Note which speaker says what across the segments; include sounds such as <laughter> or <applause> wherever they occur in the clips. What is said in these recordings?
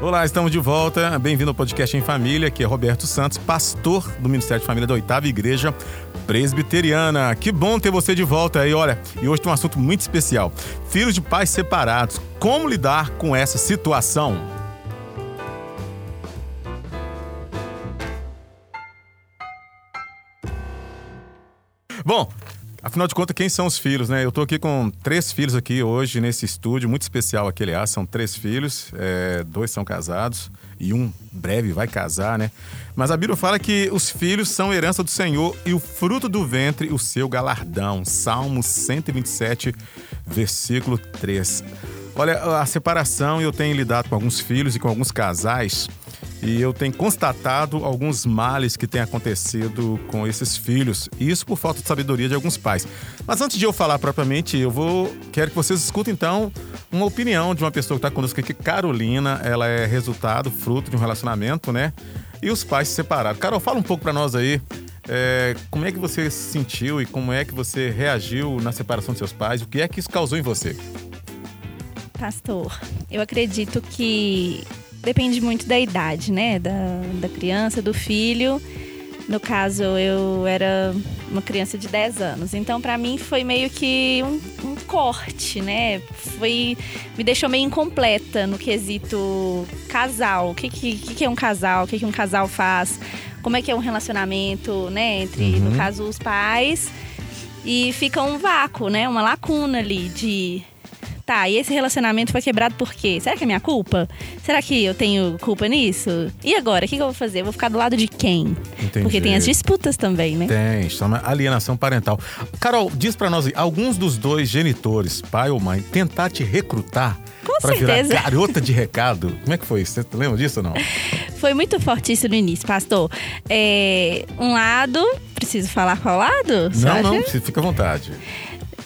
Speaker 1: Olá, estamos de volta. Bem-vindo ao podcast em família. Aqui é Roberto Santos, pastor do Ministério de Família da Oitava Igreja Presbiteriana. Que bom ter você de volta aí. Olha, e hoje tem um assunto muito especial: filhos de pais separados. Como lidar com essa situação? Bom, Afinal de contas, quem são os filhos, né? Eu estou aqui com três filhos aqui hoje nesse estúdio, muito especial aquele aliás, são três filhos, é, dois são casados e um breve vai casar, né? Mas a Bíblia fala que os filhos são herança do Senhor e o fruto do ventre, o seu galardão. Salmo 127, versículo 3. Olha, a separação, eu tenho lidado com alguns filhos e com alguns casais e eu tenho constatado alguns males que têm acontecido com esses filhos, isso por falta de sabedoria de alguns pais. Mas antes de eu falar propriamente, eu vou quero que vocês escutem então uma opinião de uma pessoa que está conosco aqui, Carolina. Ela é resultado, fruto de um relacionamento, né? E os pais se separaram. Carol, fala um pouco para nós aí. É, como é que você se sentiu e como é que você reagiu na separação de seus pais? O que é que isso causou em você?
Speaker 2: Pastor, eu acredito que depende muito da idade, né? Da, da criança, do filho. No caso, eu era uma criança de 10 anos. Então, para mim, foi meio que um, um, corte, né? Foi. Me deixou meio incompleta no quesito casal. O que, que, que é um casal? O que, que um casal faz? Como é que é um relacionamento, né? Entre, uhum. no caso, os pais. E fica um vácuo, né? Uma lacuna ali de tá, e esse relacionamento foi quebrado por quê? Será que é minha culpa? Será que eu tenho culpa nisso? E agora, o que, que eu vou fazer? Eu vou ficar do lado de quem? Entendi. Porque tem as disputas também, né?
Speaker 1: Tem, chama alienação parental. Carol, diz para nós, alguns dos dois genitores, pai ou mãe, tentar te recrutar para virar garota de recado. Como é que foi? Você lembra disso ou não? <laughs>
Speaker 2: Foi muito forte isso no início, pastor. É, um lado, preciso falar qual lado?
Speaker 1: Não, não, fica à vontade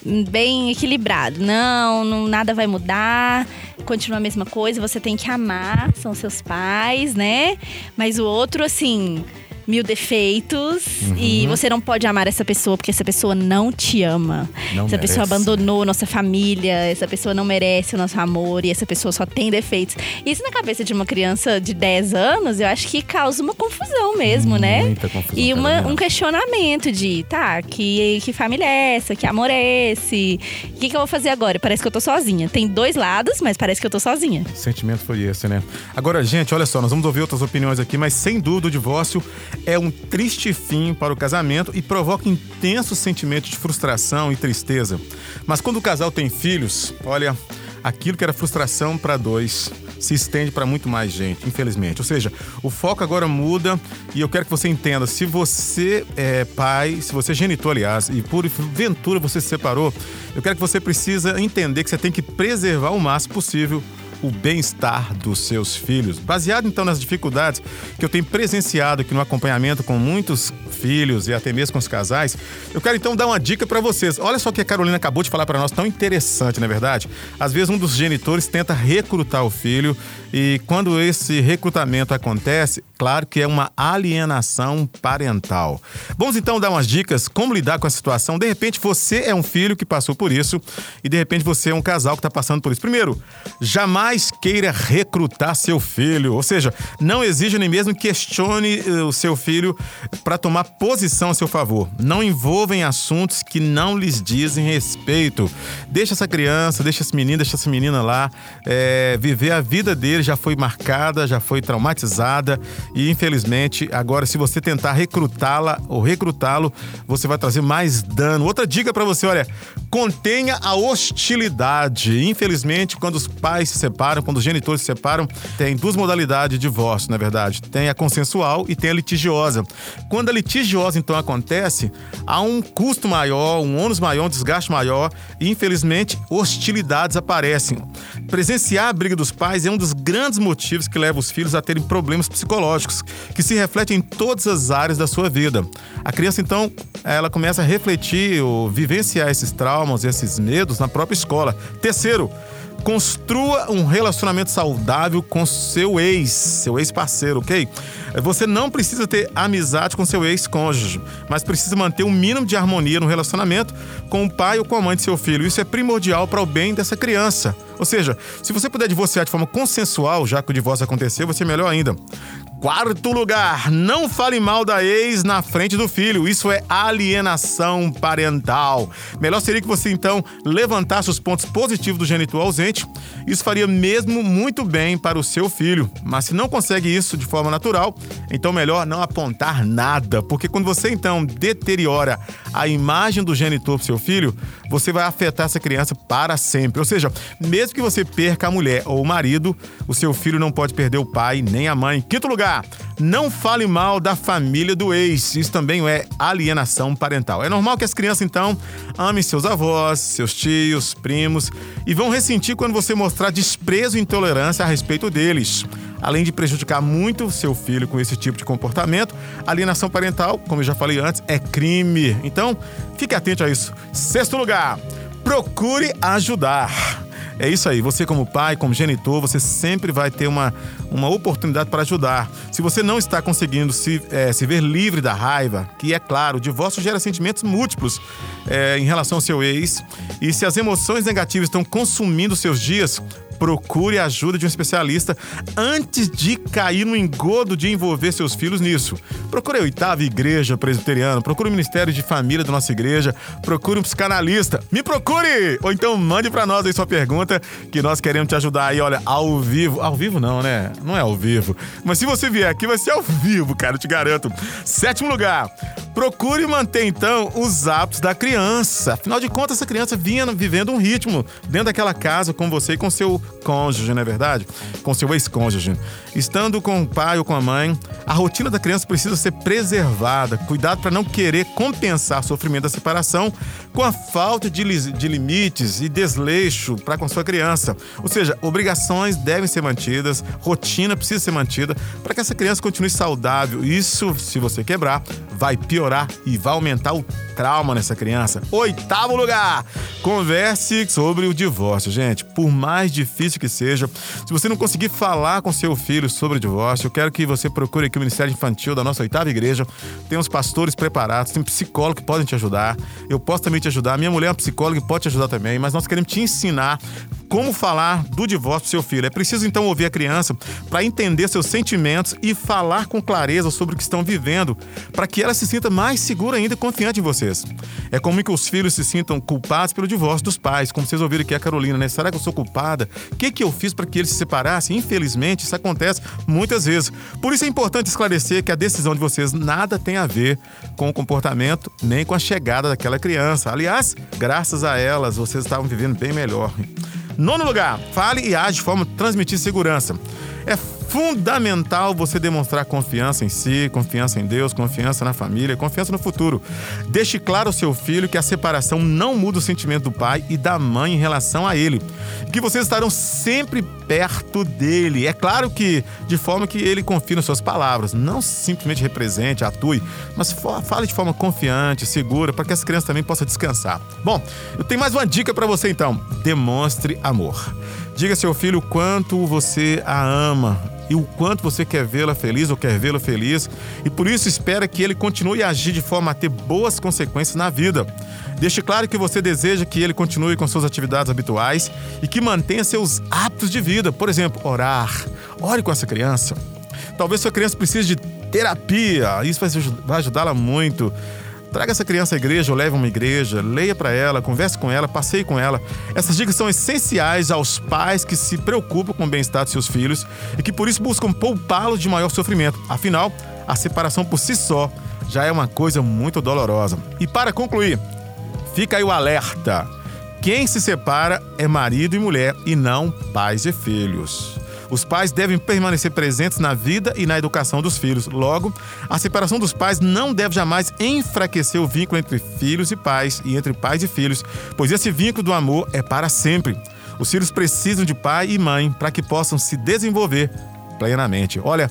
Speaker 2: bem equilibrado. Não, não, nada vai mudar, continua a mesma coisa, você tem que amar, são seus pais, né? Mas o outro, assim, mil defeitos uhum. e você não pode amar essa pessoa porque essa pessoa não te ama. Não essa merece. pessoa abandonou nossa família, essa pessoa não merece o nosso amor e essa pessoa só tem defeitos. Isso na cabeça de uma criança de 10 anos, eu acho que causa uma confusão mesmo, né?
Speaker 1: Muita? Confusão,
Speaker 2: e uma, um questionamento de, tá, que, que família é essa? Que amor é esse? O que, que eu vou fazer agora? Parece que eu tô sozinha. Tem dois lados, mas parece que eu tô sozinha.
Speaker 1: O sentimento foi esse, né? Agora, gente, olha só, nós vamos ouvir outras opiniões aqui, mas sem dúvida o divórcio é um triste fim para o casamento e provoca intenso sentimento de frustração e tristeza. Mas quando o casal tem filhos, olha, aquilo que era frustração para dois se estende para muito mais gente, infelizmente. Ou seja, o foco agora muda e eu quero que você entenda: se você é pai, se você é genitor, aliás, e por ventura você se separou, eu quero que você precisa entender que você tem que preservar o máximo possível o bem-estar dos seus filhos. Baseado então nas dificuldades que eu tenho presenciado aqui no acompanhamento com muitos filhos e até mesmo com os casais, eu quero então dar uma dica para vocês. Olha só o que a Carolina acabou de falar para nós, tão interessante, não é verdade? Às vezes um dos genitores tenta recrutar o filho e quando esse recrutamento acontece, claro que é uma alienação parental. Vamos então dar umas dicas como lidar com a situação. De repente você é um filho que passou por isso e de repente você é um casal que está passando por isso. Primeiro, jamais jamais queira recrutar seu filho, ou seja, não exija nem mesmo questione eh, o seu filho para tomar posição a seu favor. Não envolva em assuntos que não lhes dizem respeito. Deixa essa criança, deixa esse menino, deixa essa menina lá é, viver a vida dele, já foi marcada, já foi traumatizada e infelizmente agora se você tentar recrutá-la ou recrutá-lo, você vai trazer mais dano. Outra dica para você, olha, contenha a hostilidade. Infelizmente, quando os pais se separam separam, quando os genitores se separam, tem duas modalidades de divórcio, na verdade. Tem a consensual e tem a litigiosa. Quando a litigiosa, então, acontece, há um custo maior, um ônus maior, um desgaste maior e, infelizmente, hostilidades aparecem. Presenciar a briga dos pais é um dos grandes motivos que leva os filhos a terem problemas psicológicos, que se refletem em todas as áreas da sua vida. A criança, então, ela começa a refletir ou vivenciar esses traumas, esses medos na própria escola. Terceiro, Construa um relacionamento saudável com seu ex, seu ex-parceiro, ok? Você não precisa ter amizade com seu ex-cônjuge, mas precisa manter um mínimo de harmonia no relacionamento com o pai ou com a mãe de seu filho. Isso é primordial para o bem dessa criança. Ou seja, se você puder divorciar de forma consensual, já que o divórcio aconteceu, vai ser melhor ainda. Quarto lugar, não fale mal da ex na frente do filho. Isso é alienação parental. Melhor seria que você então levantasse os pontos positivos do genitor ausente. Isso faria mesmo muito bem para o seu filho. Mas se não consegue isso de forma natural, então melhor não apontar nada, porque quando você então deteriora a imagem do genitor para seu filho, você vai afetar essa criança para sempre. Ou seja, mesmo que você perca a mulher ou o marido, o seu filho não pode perder o pai nem a mãe. Quinto lugar, não fale mal da família do ex. Isso também é alienação parental. É normal que as crianças, então, amem seus avós, seus tios, primos e vão ressentir quando você mostrar desprezo e intolerância a respeito deles. Além de prejudicar muito seu filho com esse tipo de comportamento, alienação parental, como eu já falei antes, é crime. Então, fique atento a isso. Sexto lugar, procure ajudar. É isso aí, você como pai, como genitor, você sempre vai ter uma, uma oportunidade para ajudar. Se você não está conseguindo se, é, se ver livre da raiva, que é claro, o divórcio gera sentimentos múltiplos é, em relação ao seu ex, e se as emoções negativas estão consumindo seus dias, procure a ajuda de um especialista antes de cair no engodo de envolver seus filhos nisso. Procure a oitava igreja presbiteriana, procure o Ministério de Família da nossa igreja, procure um psicanalista. Me procure! Ou então mande para nós aí sua pergunta, que nós queremos te ajudar aí, olha, ao vivo. Ao vivo não, né? Não é ao vivo. Mas se você vier aqui, vai ser ao vivo, cara, eu te garanto. Sétimo lugar. Procure manter então os hábitos da criança. Afinal de contas, essa criança vinha vivendo um ritmo dentro daquela casa com você e com seu cônjuge, não é verdade? Com seu ex-cônjuge. Estando com o pai ou com a mãe, a rotina da criança precisa ser preservada. Cuidado para não querer compensar o sofrimento da separação com a falta de, de limites e desleixo para com sua criança. Ou seja, obrigações devem ser mantidas, rotina precisa ser mantida para que essa criança continue saudável. Isso, se você quebrar, vai piorar e vai aumentar o trauma nessa criança. Oitavo lugar, converse sobre o divórcio, gente. Por mais difícil que seja, se você não conseguir falar com seu filho sobre o divórcio, eu quero que você procure aqui o Ministério Infantil da nossa oitava igreja. Tem uns pastores preparados, tem psicólogos que podem te ajudar. Eu posso também te ajudar. Minha mulher é uma psicóloga e pode te ajudar também, mas nós queremos te ensinar como falar do divórcio do seu filho. É preciso então ouvir a criança para entender seus sentimentos e falar com clareza sobre o que estão vivendo, para que ela se sinta mais segura ainda e confiante em vocês. É comum que os filhos se sintam culpados pelo divórcio dos pais, como vocês ouviram aqui a Carolina, né? Será que eu sou culpada? O que, que eu fiz para que eles se separassem? Infelizmente, isso acontece muitas vezes. Por isso é importante esclarecer que a decisão de vocês nada tem a ver com o comportamento nem com a chegada daquela criança. Aliás, graças a elas, vocês estavam vivendo bem melhor. Nono lugar, fale e age de forma a transmitir segurança. É fundamental você demonstrar confiança em si, confiança em Deus, confiança na família, confiança no futuro. Deixe claro ao seu filho que a separação não muda o sentimento do pai e da mãe em relação a ele. Que vocês estarão sempre perto dele. É claro que de forma que ele confie nas suas palavras, não simplesmente represente, atue, mas fale de forma confiante, segura, para que as crianças também possam descansar. Bom, eu tenho mais uma dica para você então. Demonstre amor. Diga ao seu filho o quanto você a ama e o quanto você quer vê-la feliz ou quer vê-lo feliz, e por isso espera que ele continue a agir de forma a ter boas consequências na vida. Deixe claro que você deseja que ele continue com suas atividades habituais e que mantenha seus hábitos de vida, por exemplo, orar. Ore com essa criança. Talvez sua criança precise de terapia, isso vai ajudá-la muito. Traga essa criança à igreja ou leve uma igreja, leia para ela, converse com ela, passeie com ela. Essas dicas são essenciais aos pais que se preocupam com o bem-estar de seus filhos e que por isso buscam poupá-los de maior sofrimento. Afinal, a separação por si só já é uma coisa muito dolorosa. E para concluir, fica aí o alerta. Quem se separa é marido e mulher e não pais e filhos. Os pais devem permanecer presentes na vida e na educação dos filhos. Logo, a separação dos pais não deve jamais enfraquecer o vínculo entre filhos e pais e entre pais e filhos, pois esse vínculo do amor é para sempre. Os filhos precisam de pai e mãe para que possam se desenvolver plenamente. Olha,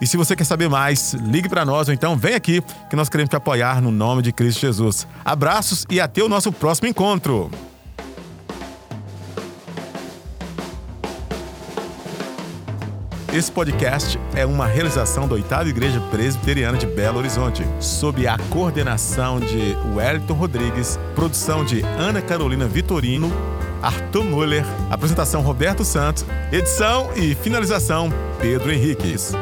Speaker 1: e se você quer saber mais, ligue para nós ou então vem aqui que nós queremos te apoiar no nome de Cristo Jesus. Abraços e até o nosso próximo encontro. Esse podcast é uma realização da Oitava Igreja Presbiteriana de Belo Horizonte, sob a coordenação de Wellington Rodrigues, produção de Ana Carolina Vitorino, Arthur Muller, apresentação Roberto Santos, edição e finalização Pedro Henriques.